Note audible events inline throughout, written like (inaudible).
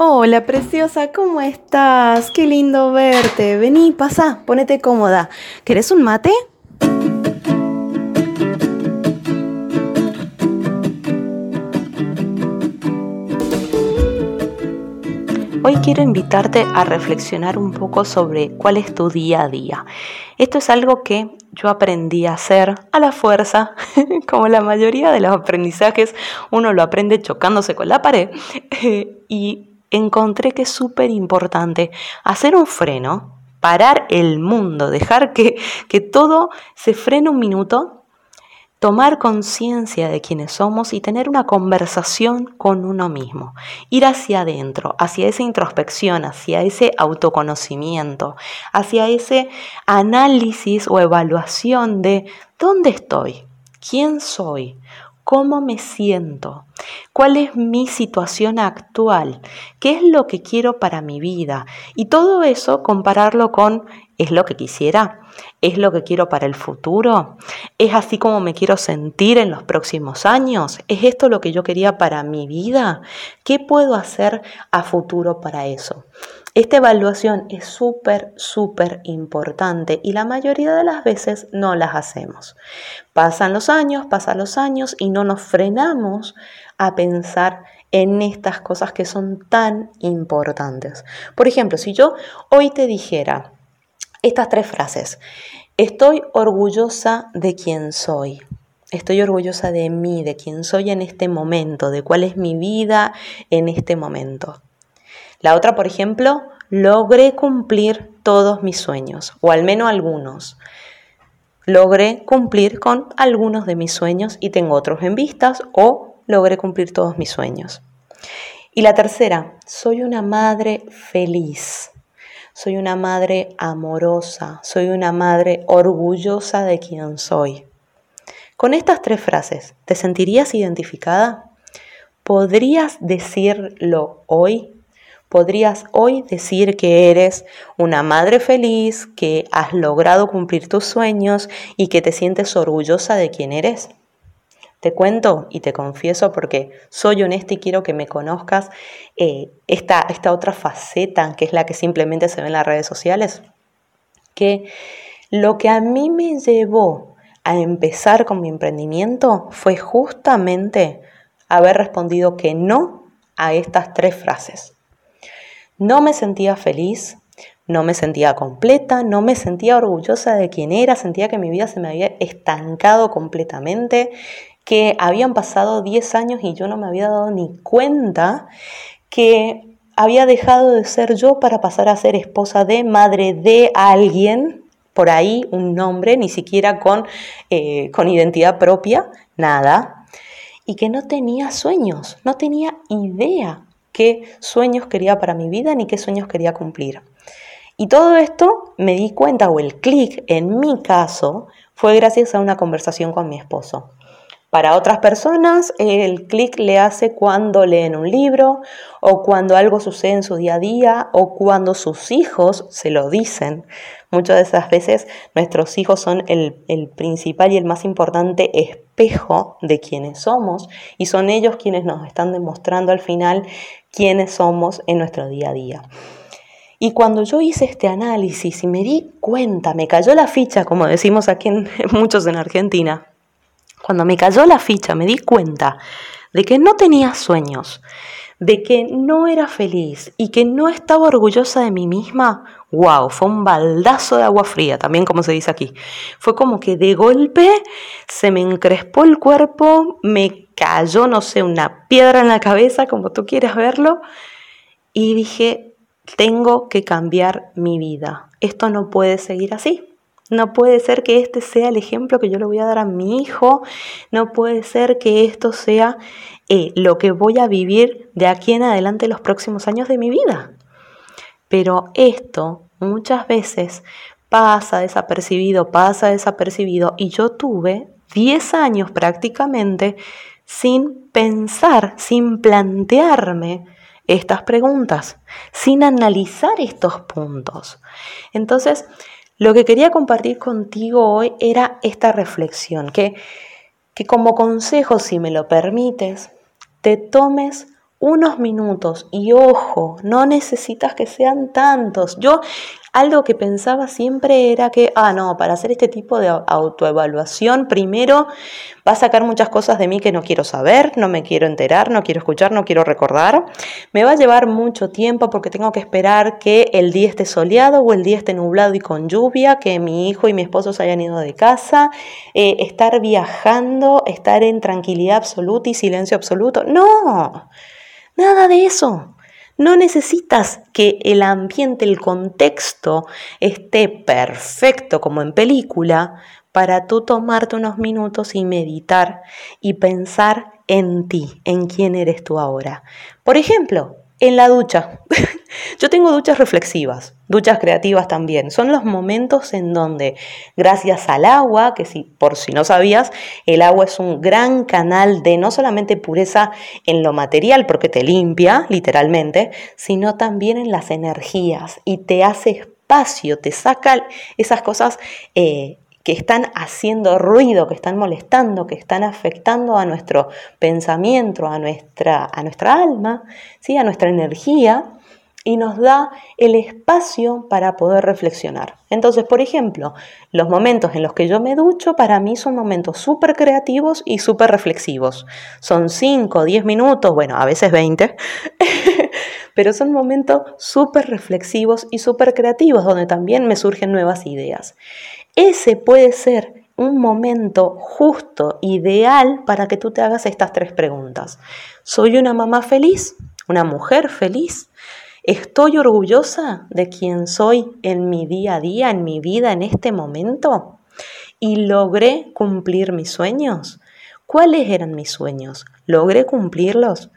Hola, preciosa, ¿cómo estás? Qué lindo verte. Vení, pasa, ponete cómoda. ¿Querés un mate? Hoy quiero invitarte a reflexionar un poco sobre cuál es tu día a día. Esto es algo que yo aprendí a hacer a la fuerza, (laughs) como la mayoría de los aprendizajes, uno lo aprende chocándose con la pared (laughs) y encontré que es súper importante hacer un freno, parar el mundo, dejar que, que todo se frene un minuto tomar conciencia de quiénes somos y tener una conversación con uno mismo. Ir hacia adentro, hacia esa introspección, hacia ese autoconocimiento, hacia ese análisis o evaluación de dónde estoy, quién soy, cómo me siento, cuál es mi situación actual, qué es lo que quiero para mi vida y todo eso compararlo con ¿es lo que quisiera? ¿Es lo que quiero para el futuro? ¿Es así como me quiero sentir en los próximos años? ¿Es esto lo que yo quería para mi vida? ¿Qué puedo hacer a futuro para eso? Esta evaluación es súper, súper importante y la mayoría de las veces no las hacemos. Pasan los años, pasan los años y no nos frenamos a pensar en estas cosas que son tan importantes. Por ejemplo, si yo hoy te dijera estas tres frases, estoy orgullosa de quién soy. Estoy orgullosa de mí, de quién soy en este momento, de cuál es mi vida en este momento. La otra, por ejemplo, logré cumplir todos mis sueños, o al menos algunos. Logré cumplir con algunos de mis sueños y tengo otros en vistas, o logré cumplir todos mis sueños. Y la tercera, soy una madre feliz. Soy una madre amorosa, soy una madre orgullosa de quien soy. Con estas tres frases, ¿te sentirías identificada? ¿Podrías decirlo hoy? Podrías hoy decir que eres una madre feliz, que has logrado cumplir tus sueños y que te sientes orgullosa de quién eres. Te cuento y te confieso porque soy honesta y quiero que me conozcas eh, esta, esta otra faceta que es la que simplemente se ve en las redes sociales, que lo que a mí me llevó a empezar con mi emprendimiento fue justamente haber respondido que no a estas tres frases. No me sentía feliz, no me sentía completa, no me sentía orgullosa de quién era, sentía que mi vida se me había estancado completamente, que habían pasado 10 años y yo no me había dado ni cuenta que había dejado de ser yo para pasar a ser esposa de, madre de alguien, por ahí un nombre, ni siquiera con, eh, con identidad propia, nada, y que no tenía sueños, no tenía idea qué sueños quería para mi vida ni qué sueños quería cumplir. Y todo esto me di cuenta, o el clic en mi caso, fue gracias a una conversación con mi esposo. Para otras personas, el clic le hace cuando leen un libro o cuando algo sucede en su día a día o cuando sus hijos se lo dicen. Muchas de esas veces nuestros hijos son el, el principal y el más importante espejo de quienes somos y son ellos quienes nos están demostrando al final quiénes somos en nuestro día a día. Y cuando yo hice este análisis y me di cuenta, me cayó la ficha, como decimos aquí en, (laughs) muchos en Argentina, cuando me cayó la ficha, me di cuenta de que no tenía sueños, de que no era feliz y que no estaba orgullosa de mí misma, wow, fue un baldazo de agua fría, también como se dice aquí. Fue como que de golpe se me encrespó el cuerpo, me cayó, no sé, una piedra en la cabeza, como tú quieras verlo, y dije, tengo que cambiar mi vida. Esto no puede seguir así. No puede ser que este sea el ejemplo que yo le voy a dar a mi hijo. No puede ser que esto sea eh, lo que voy a vivir de aquí en adelante los próximos años de mi vida. Pero esto muchas veces pasa desapercibido, pasa desapercibido. Y yo tuve 10 años prácticamente sin pensar, sin plantearme estas preguntas, sin analizar estos puntos. Entonces, lo que quería compartir contigo hoy era esta reflexión, que, que como consejo, si me lo permites, te tomes unos minutos y ojo, no necesitas que sean tantos. Yo algo que pensaba siempre era que, ah, no, para hacer este tipo de autoevaluación, primero va a sacar muchas cosas de mí que no quiero saber, no me quiero enterar, no quiero escuchar, no quiero recordar. Me va a llevar mucho tiempo porque tengo que esperar que el día esté soleado o el día esté nublado y con lluvia, que mi hijo y mi esposo se hayan ido de casa, eh, estar viajando, estar en tranquilidad absoluta y silencio absoluto. No, nada de eso. No necesitas que el ambiente, el contexto esté perfecto como en película para tú tomarte unos minutos y meditar y pensar en ti, en quién eres tú ahora. Por ejemplo, en la ducha. (laughs) Yo tengo duchas reflexivas, duchas creativas también. Son los momentos en donde, gracias al agua, que si por si no sabías, el agua es un gran canal de no solamente pureza en lo material, porque te limpia, literalmente, sino también en las energías y te hace espacio, te saca esas cosas eh, que están haciendo ruido, que están molestando, que están afectando a nuestro pensamiento, a nuestra, a nuestra alma, ¿sí? a nuestra energía, y nos da el espacio para poder reflexionar. Entonces, por ejemplo, los momentos en los que yo me ducho para mí son momentos súper creativos y súper reflexivos. Son 5, 10 minutos, bueno, a veces 20, (laughs) pero son momentos súper reflexivos y súper creativos donde también me surgen nuevas ideas. Ese puede ser un momento justo, ideal, para que tú te hagas estas tres preguntas. ¿Soy una mamá feliz? ¿Una mujer feliz? ¿Estoy orgullosa de quién soy en mi día a día, en mi vida, en este momento? ¿Y logré cumplir mis sueños? ¿Cuáles eran mis sueños? ¿Logré cumplirlos?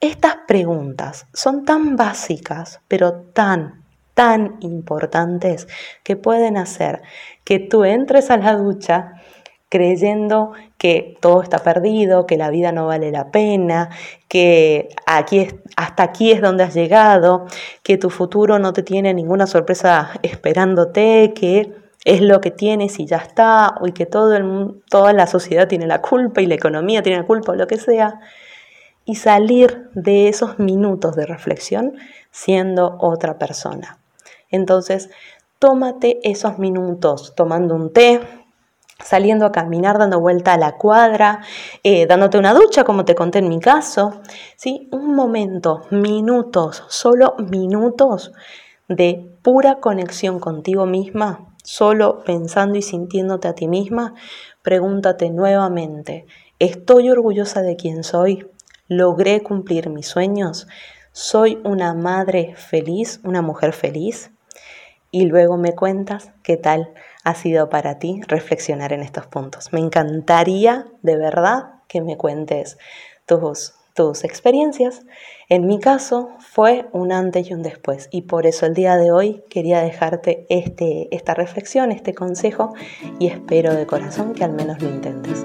Estas preguntas son tan básicas, pero tan, tan importantes que pueden hacer que tú entres a la ducha creyendo que todo está perdido, que la vida no vale la pena, que aquí hasta aquí es donde has llegado, que tu futuro no te tiene ninguna sorpresa esperándote, que es lo que tienes y ya está, y que todo el, toda la sociedad tiene la culpa y la economía tiene la culpa o lo que sea, y salir de esos minutos de reflexión siendo otra persona. Entonces, tómate esos minutos tomando un té, saliendo a caminar, dando vuelta a la cuadra, eh, dándote una ducha, como te conté en mi caso. ¿sí? Un momento, minutos, solo minutos de pura conexión contigo misma, solo pensando y sintiéndote a ti misma, pregúntate nuevamente, ¿estoy orgullosa de quién soy? ¿Logré cumplir mis sueños? ¿Soy una madre feliz, una mujer feliz? Y luego me cuentas qué tal ha sido para ti reflexionar en estos puntos. Me encantaría de verdad que me cuentes tus, tus experiencias. En mi caso fue un antes y un después y por eso el día de hoy quería dejarte este, esta reflexión, este consejo y espero de corazón que al menos lo intentes.